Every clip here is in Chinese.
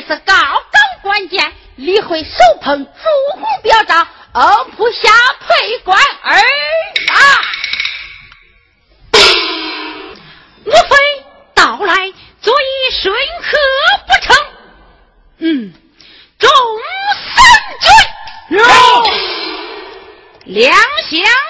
是高高官阶，李会手捧朱红表彰，欧普下配官而啊！莫非到来做一顺客不成？嗯，众三军，有、哦、两相。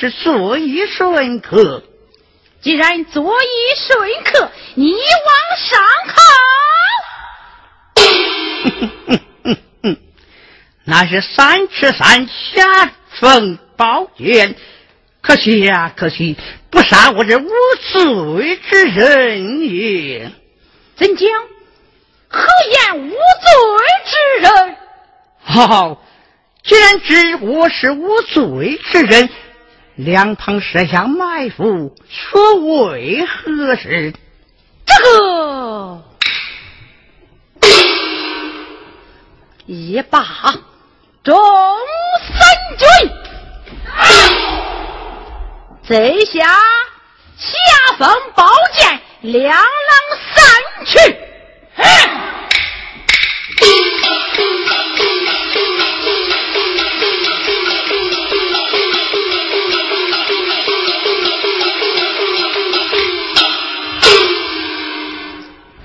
是左一顺客。既然左一顺客，你往上靠。那是三尺三下风宝剑，可惜呀，可惜不杀我这无罪之人也。怎讲？何言无罪之人？好，既然知我是无罪之人，两旁设下埋伏，却为何事？这个一把众三军，在下下封宝剑，两狼散去。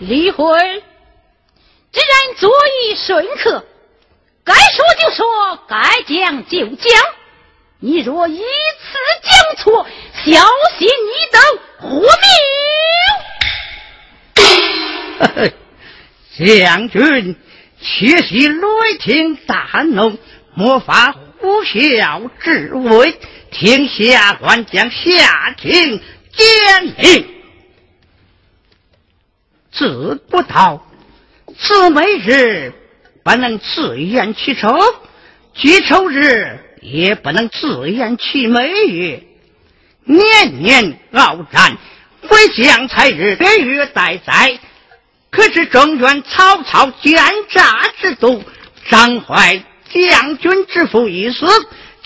离婚，既然作揖顺客，该说就说，该讲就讲。你若一次讲错，小心你等活命。将军，且息雷霆大怒，莫发呼啸之威，听下官将下庭讲令。自古道，自美日不能自言其丑，其丑日也不能自言其美也。年年鏖战，为将才日，月月待哉。可是中原曹操奸诈之毒，张怀将军之父一死，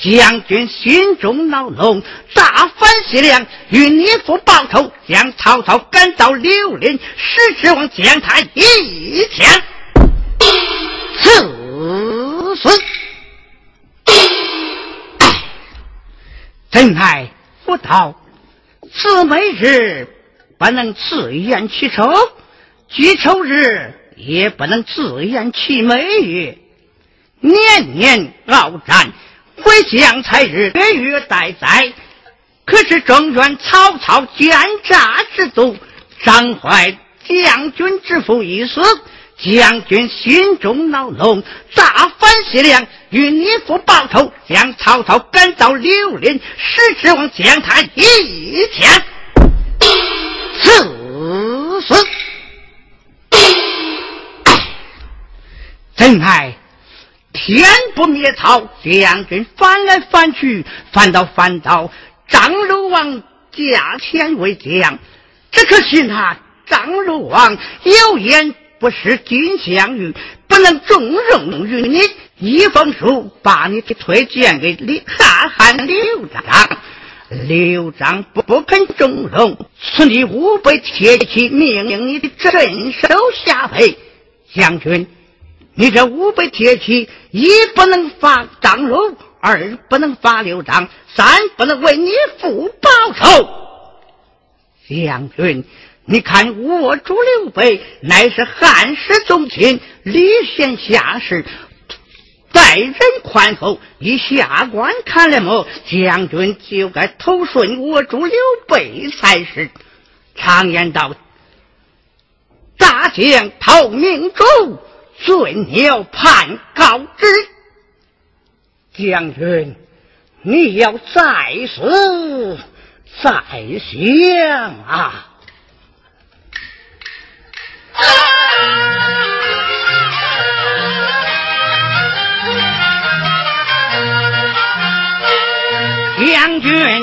将军心中恼怒，大反西凉，与你父报仇，将曹操赶到柳林，使之王将他一枪刺死。真乃不道，此每日不能自言其丑。聚丑日也不能自言其美，年年鏖战，为将才日，月月待哉。可是中原曹操奸诈之徒，伤怀将军之父一死，将军心中恼怒，大反西凉，与你父报仇，将曹操赶到柳林，使之王将他一枪刺死。真爱，天不灭曹，将军翻来翻去，翻到翻到张鲁王驾前为将。只可惜他张鲁王有眼不识金镶玉，不能重用于你。一封书把你推荐给李大汉刘璋，刘璋不不肯重用，此你五百铁骑命令你的镇守下邳将军。你这五百铁骑，一不能发张鲁，二不能发刘璋，三不能为你父报仇。将军，你看我主刘备乃是汉室宗亲，礼贤下士，待人宽厚。以下官看来么？将军就该投顺我主刘备才是。常言道：大将投明珠。准要判告之，将军，你要再思再想啊！将军，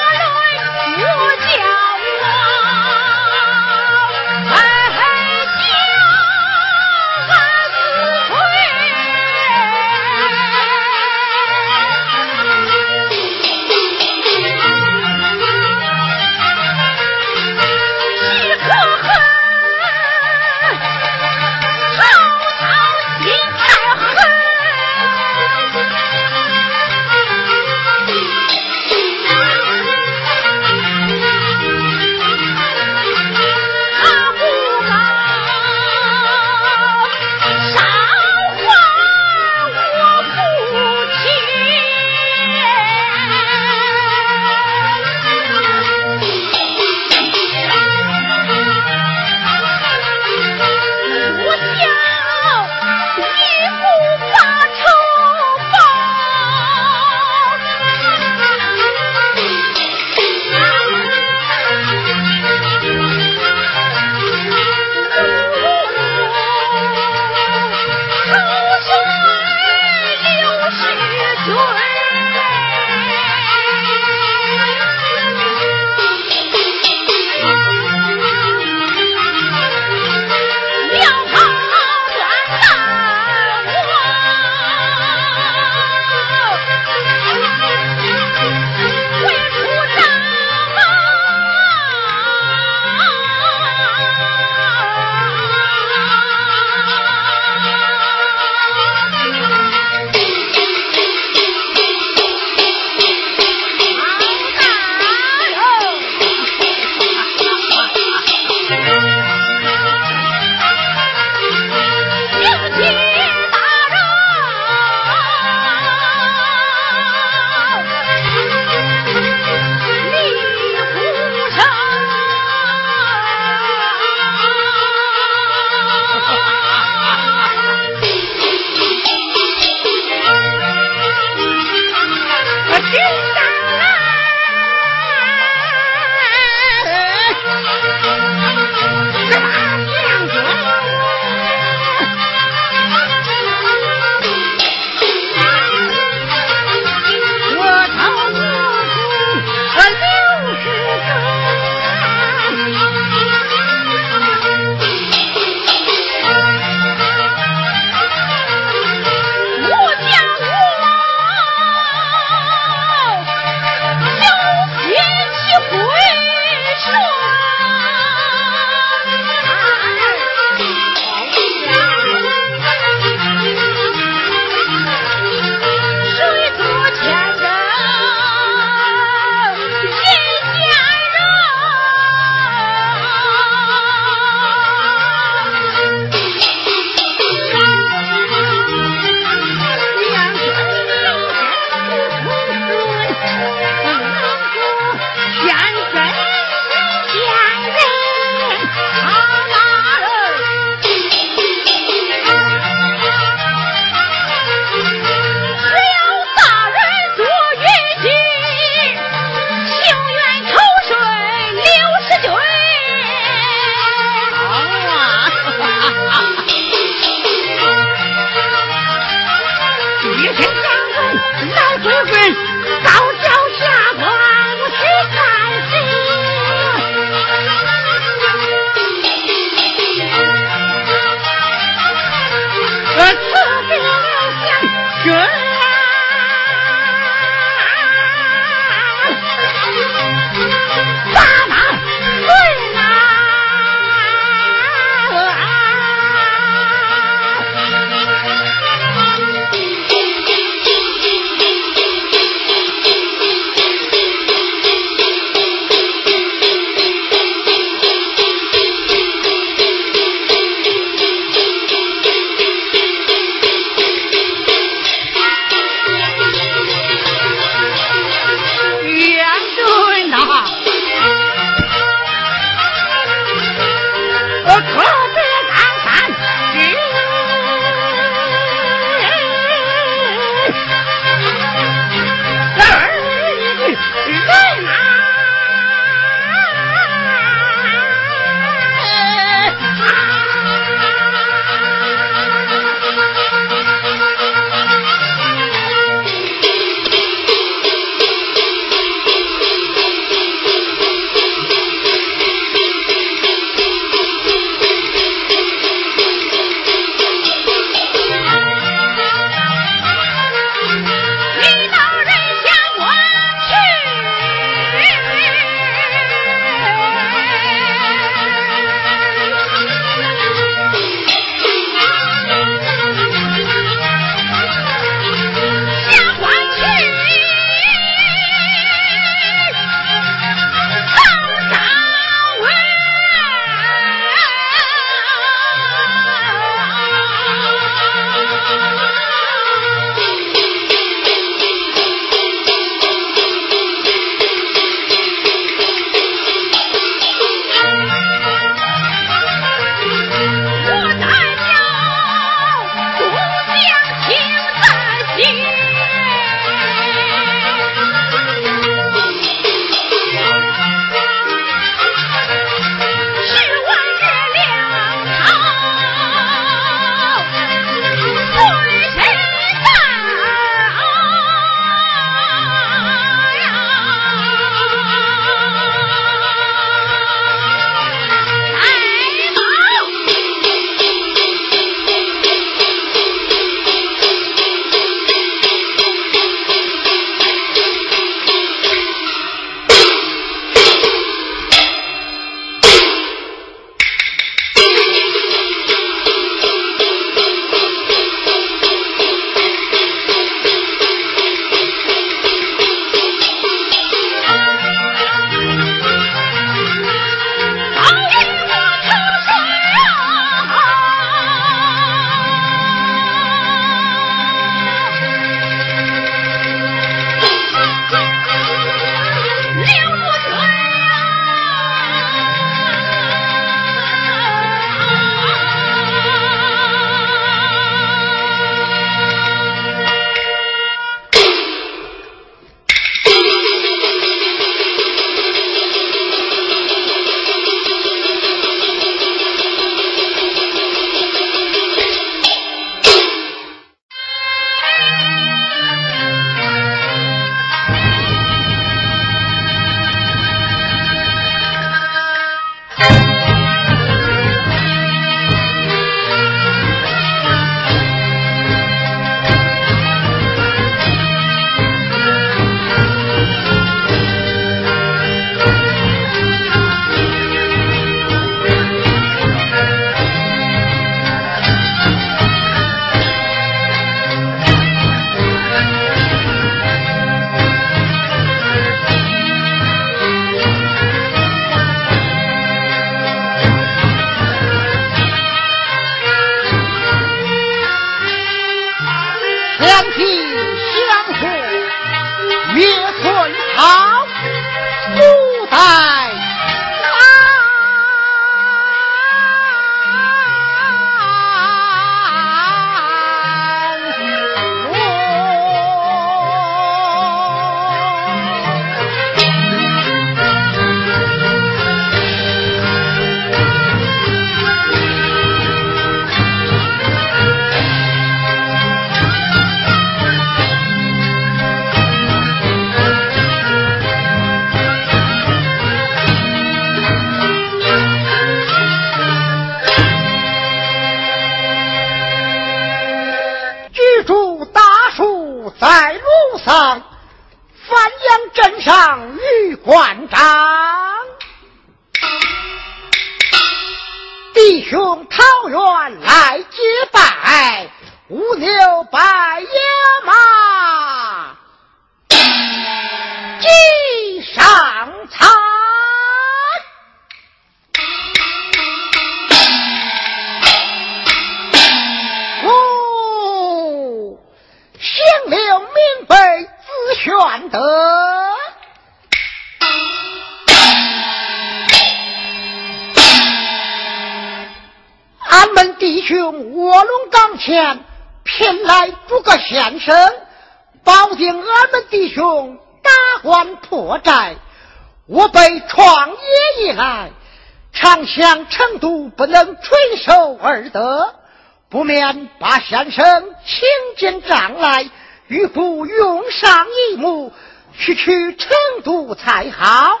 不免把先生请进帐来，与父用上一幕，去去成都才好。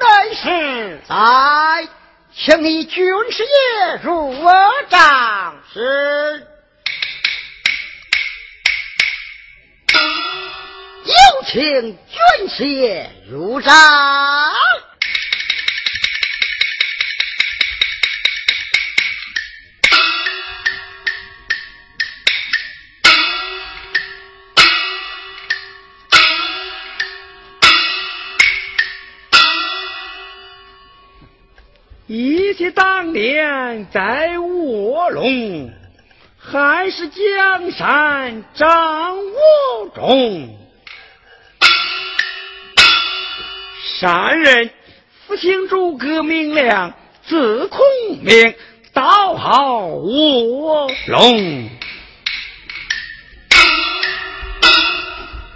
乃是在，请你军师爷入我帐。是，有请军师爷入帐。一起当年在卧龙，还是江山掌握中。善人复兴诸葛明亮，字孔明，道号卧龙。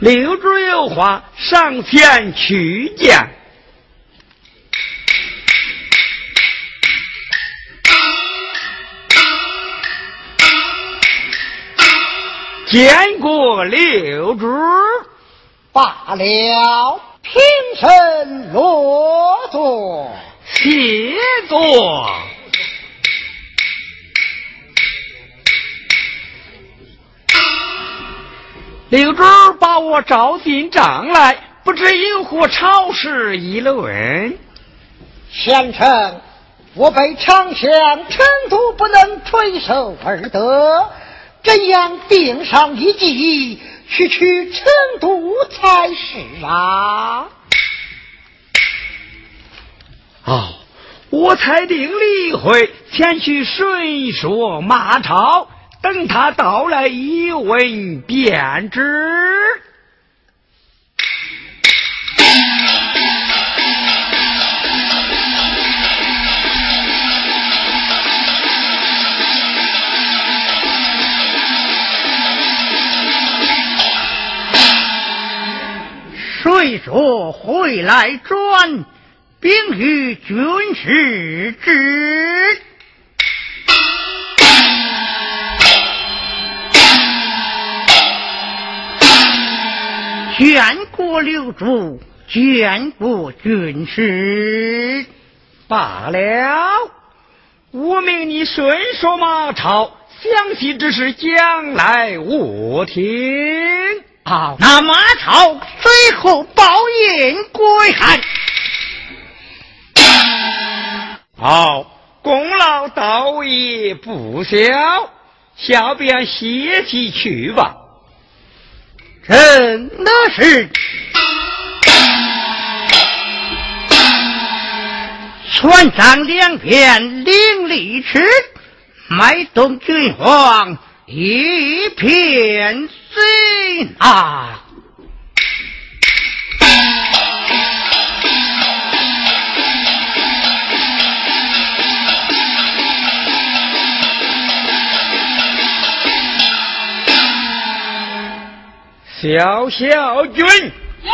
六主有话上前去见。见过六主，罢了，平身落座，谢座。六主把我召进帐来，不知有何朝事议论。先生，我被常想成都不能垂手而得。这样定上一计，去去成都才是啊！哦，我才定理会，前去顺说马超，等他到来一问便知。虽说回来转，并与军师之。见过刘主，见过军师。罢了，我命你顺说马超，详细之事将来我听。好，那马超最后报应归汉。好，功劳倒也不小，小便歇息去吧。真的是，船上两边领力尺，脉动军皇。一片心啊！小小军，有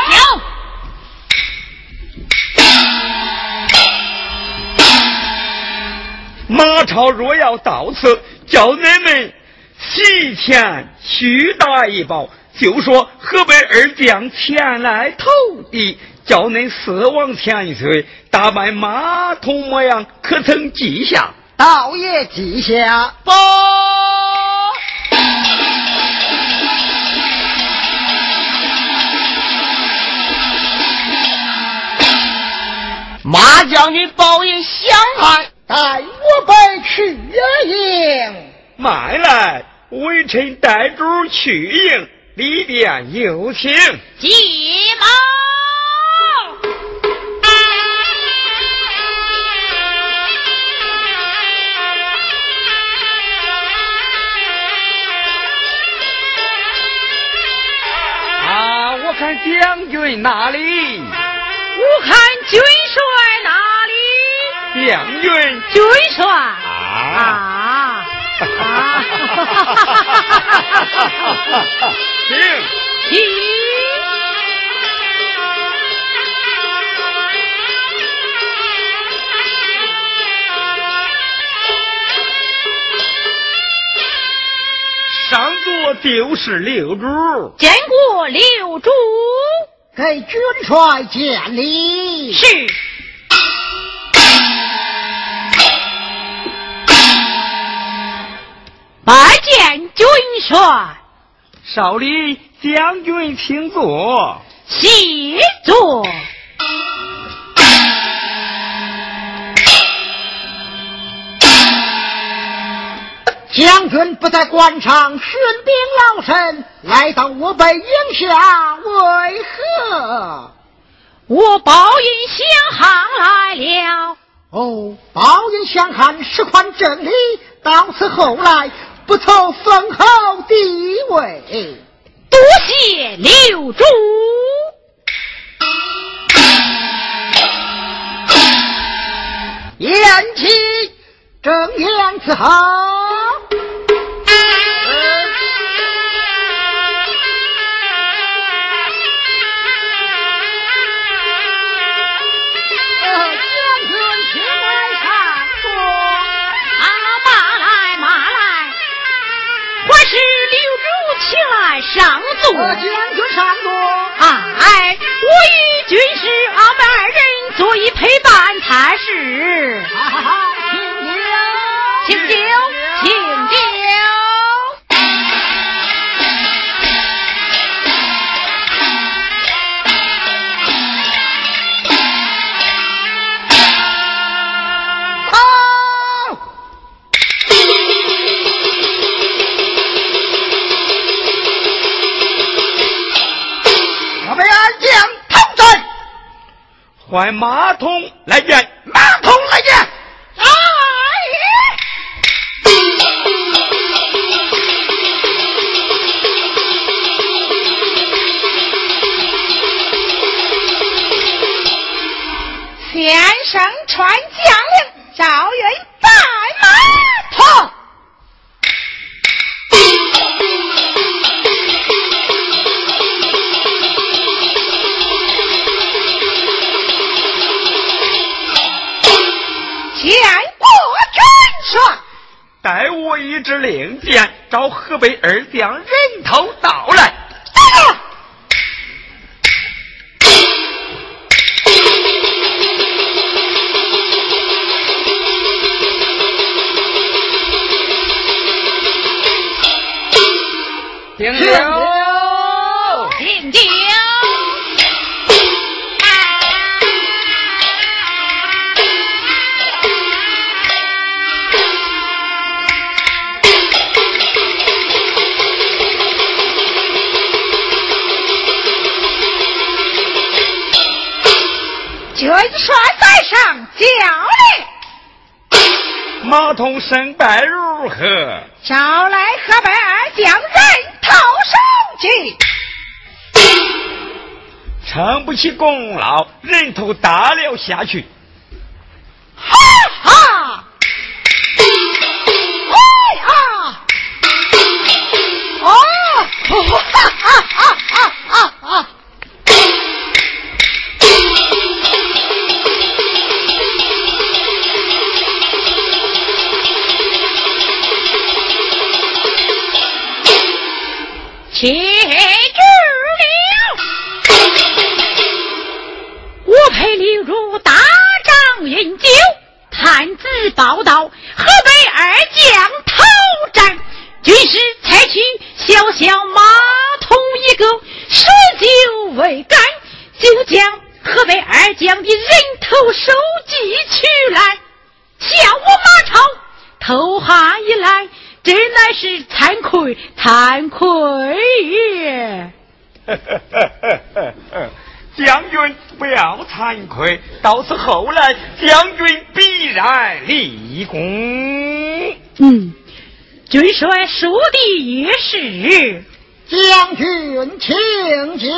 马超若要到此，叫你们。提前去打一包就说河北二将前来投敌叫恁死往前一吹打败马桶模样可曾记下倒也记下不。马将军报应相害带我们去也行买来微臣带主去迎。里边有请。急忙。啊，我看将军哪里？我看军帅哪里？将军。军帅。啊。啊！请，请。上座就是六主，见过六主，给军帅见礼。是。拜见军帅，少李将军，请坐。谢坐。将军不在官场，训兵劳身，来到我北营下，为何？我报应相汉来了。哦，报应相汉，实宽正理，到此后来。不愁封侯地位，多谢六主。言起正言辞好。上座，将军上座。哎，我与军师俺们二人坐以陪伴才是。哈哈哈，请酒，请酒，请酒。唤马桶来见，马桶来见。哎！先生传令箭，找河北二将人头到来。听令。令。马童胜败如何？招来河北二将人头上去，成不起功劳，人头打了下去。头手记取来，叫我马超投哈一来，真乃是惭愧惭愧也。将军不要惭愧，到此后来，将军必然立功。嗯，军帅说的也是。将军请酒。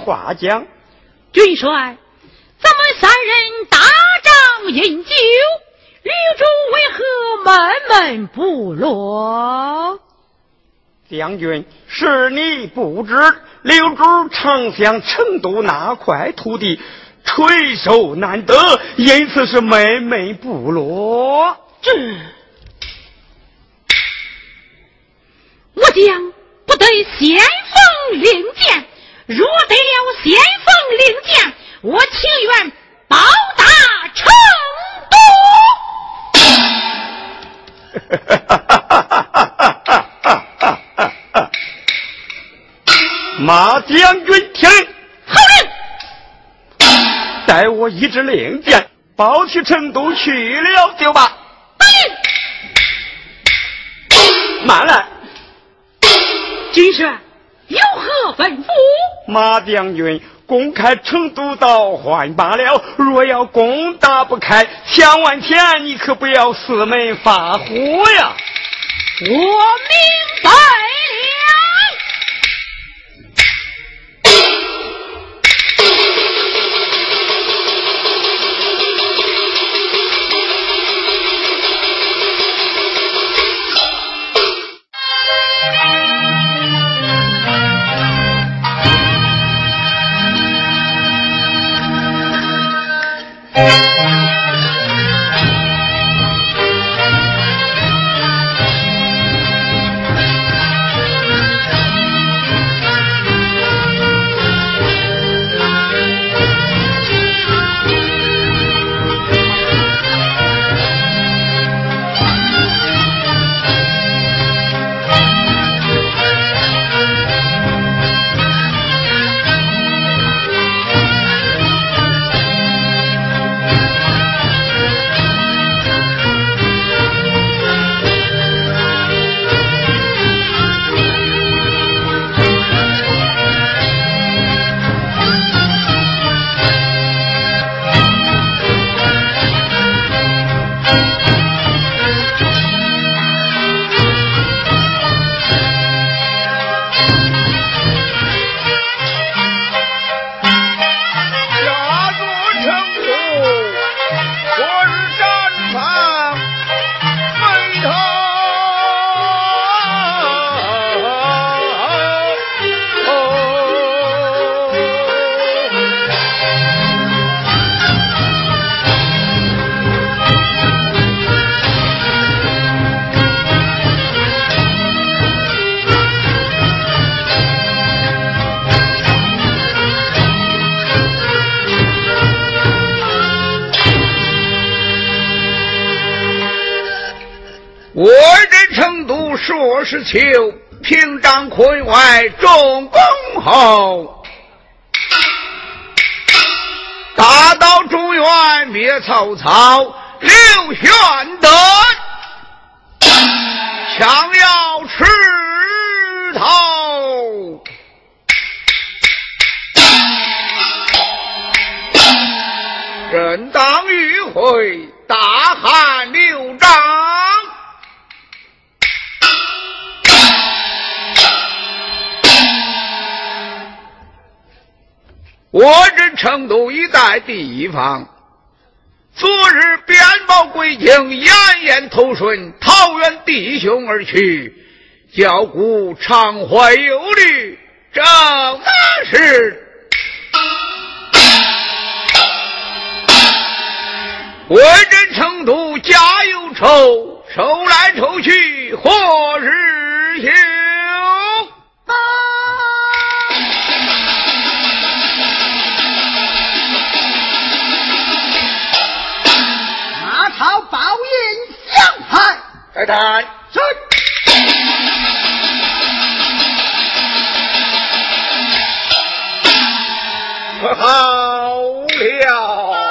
话讲？军帅，咱们三人大帐饮酒，吕主为何闷闷不乐？将军，是你不知，刘主常想成都那块土地垂手难得，因此是闷闷不乐。这，我将不得先锋令箭。若得了先锋令箭，我情愿报答成都。马将军听，好令，待我一支令箭，包去成都去了就罢。慢来，军雪。有何吩咐？马将军。公开成都道还罢了，若要攻打不开，千万天你可不要四门发火呀！我明白我这成都说是秋，平章坤外重公侯。大刀中原灭曹操，刘玄德，枪要吃头。正当与会，大汉刘璋。我这成都一带地方，昨日鞭报归京，严严投顺，桃园弟兄而去，教姑常怀忧虑，正那时，我这成都家有仇，愁来愁去，何日休？开台，是。可好了。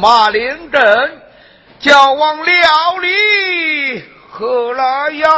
马陵阵，叫王料理，何来呀？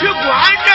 去管